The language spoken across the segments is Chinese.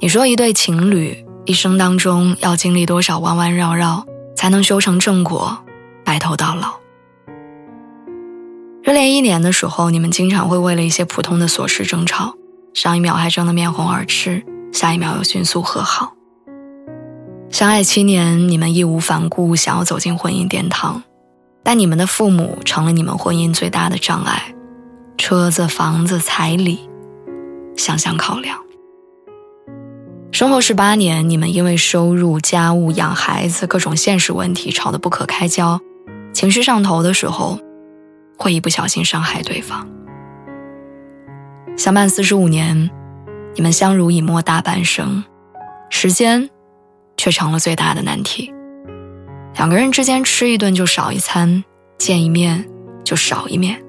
你说一对情侣一生当中要经历多少弯弯绕绕，才能修成正果，白头到老？热恋一年的时候，你们经常会为了一些普通的琐事争吵，上一秒还争得面红耳赤，下一秒又迅速和好。相爱七年，你们义无反顾想要走进婚姻殿堂，但你们的父母成了你们婚姻最大的障碍，车子、房子、彩礼，想想考量。生活十八年，你们因为收入、家务、养孩子各种现实问题吵得不可开交，情绪上头的时候，会一不小心伤害对方。相伴四十五年，你们相濡以沫大半生，时间却成了最大的难题。两个人之间吃一顿就少一餐，见一面就少一面，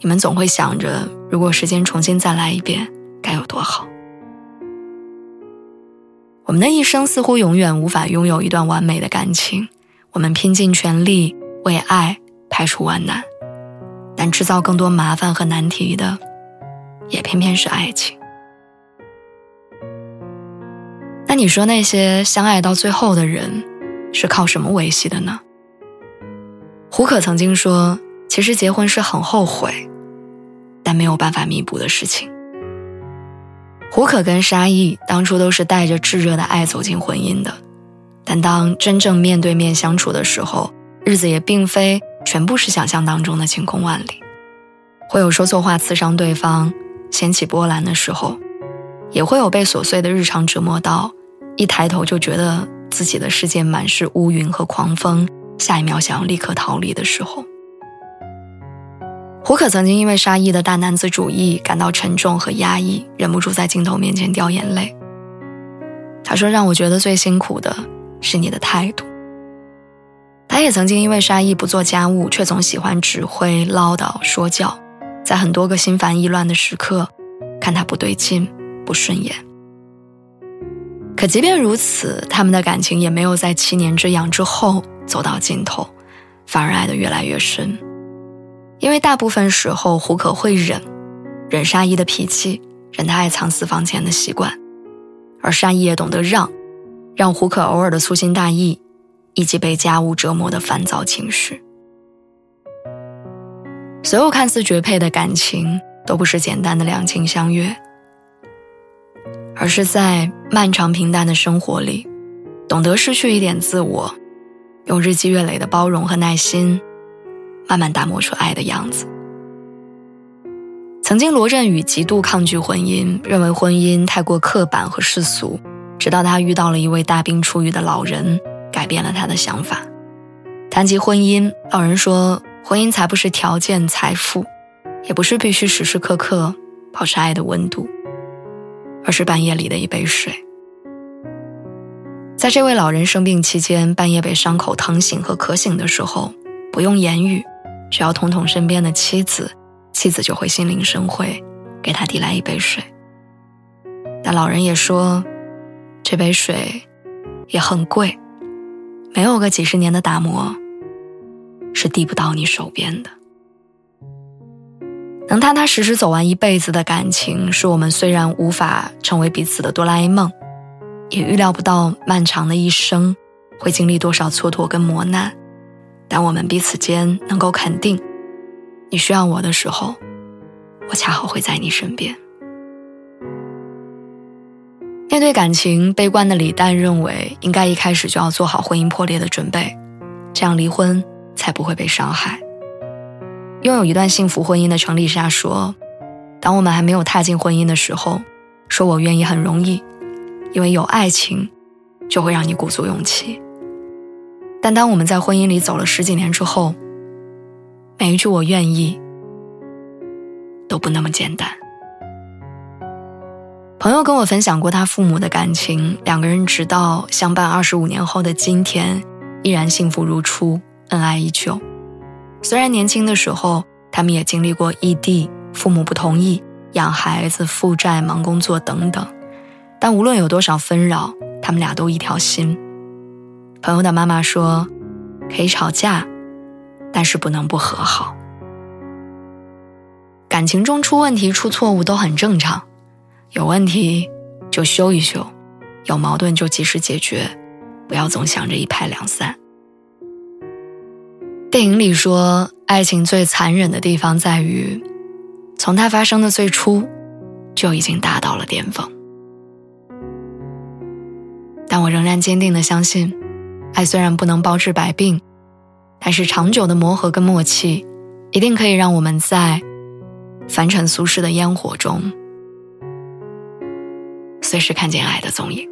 你们总会想着，如果时间重新再来一遍，该有多好。我们的一生似乎永远无法拥有一段完美的感情，我们拼尽全力为爱排除万难，但制造更多麻烦和难题的，也偏偏是爱情。那你说那些相爱到最后的人，是靠什么维系的呢？胡可曾经说：“其实结婚是很后悔，但没有办法弥补的事情。”胡可跟沙溢当初都是带着炙热的爱走进婚姻的，但当真正面对面相处的时候，日子也并非全部是想象当中的晴空万里，会有说错话刺伤对方、掀起波澜的时候，也会有被琐碎的日常折磨到，一抬头就觉得自己的世界满是乌云和狂风，下一秒想要立刻逃离的时候。胡可曾经因为沙溢的大男子主义感到沉重和压抑，忍不住在镜头面前掉眼泪。他说：“让我觉得最辛苦的是你的态度。”他也曾经因为沙溢不做家务，却总喜欢指挥、唠叨、说教，在很多个心烦意乱的时刻，看他不对劲、不顺眼。可即便如此，他们的感情也没有在七年之痒之后走到尽头，反而爱得越来越深。因为大部分时候，胡可会忍，忍沙溢的脾气，忍他爱藏私房钱的习惯，而沙溢也懂得让，让胡可偶尔的粗心大意，以及被家务折磨的烦躁情绪。所有看似绝配的感情，都不是简单的两情相悦，而是在漫长平淡的生活里，懂得失去一点自我，用日积月累的包容和耐心。慢慢打磨出爱的样子。曾经，罗振宇极度抗拒婚姻，认为婚姻太过刻板和世俗。直到他遇到了一位大病初愈的老人，改变了他的想法。谈及婚姻，老人说：“婚姻才不是条件、财富，也不是必须时时刻刻保持爱的温度，而是半夜里的一杯水。”在这位老人生病期间，半夜被伤口疼醒和渴醒的时候，不用言语。只要捅捅身边的妻子，妻子就会心领神会，给他递来一杯水。但老人也说，这杯水也很贵，没有个几十年的打磨，是递不到你手边的。能踏踏实实走完一辈子的感情，是我们虽然无法成为彼此的哆啦 A 梦，也预料不到漫长的一生会经历多少蹉跎跟磨难。当我们彼此间能够肯定，你需要我的时候，我恰好会在你身边。面对感情，悲观的李诞认为，应该一开始就要做好婚姻破裂的准备，这样离婚才不会被伤害。拥有一段幸福婚姻的程丽莎说：“当我们还没有踏进婚姻的时候，说我愿意很容易，因为有爱情，就会让你鼓足勇气。”但当我们在婚姻里走了十几年之后，每一句“我愿意”都不那么简单。朋友跟我分享过他父母的感情，两个人直到相伴二十五年后的今天，依然幸福如初，恩爱依旧。虽然年轻的时候，他们也经历过异地、父母不同意、养孩子、负债、忙工作等等，但无论有多少纷扰，他们俩都一条心。朋友的妈妈说：“可以吵架，但是不能不和好。感情中出问题、出错误都很正常。”有问题就修一修，有矛盾就及时解决，不要总想着一拍两散。电影里说，爱情最残忍的地方在于，从它发生的最初，就已经达到了巅峰。但我仍然坚定的相信，爱虽然不能包治百病，但是长久的磨合跟默契，一定可以让我们在凡尘俗世的烟火中。随时看见爱的踪影。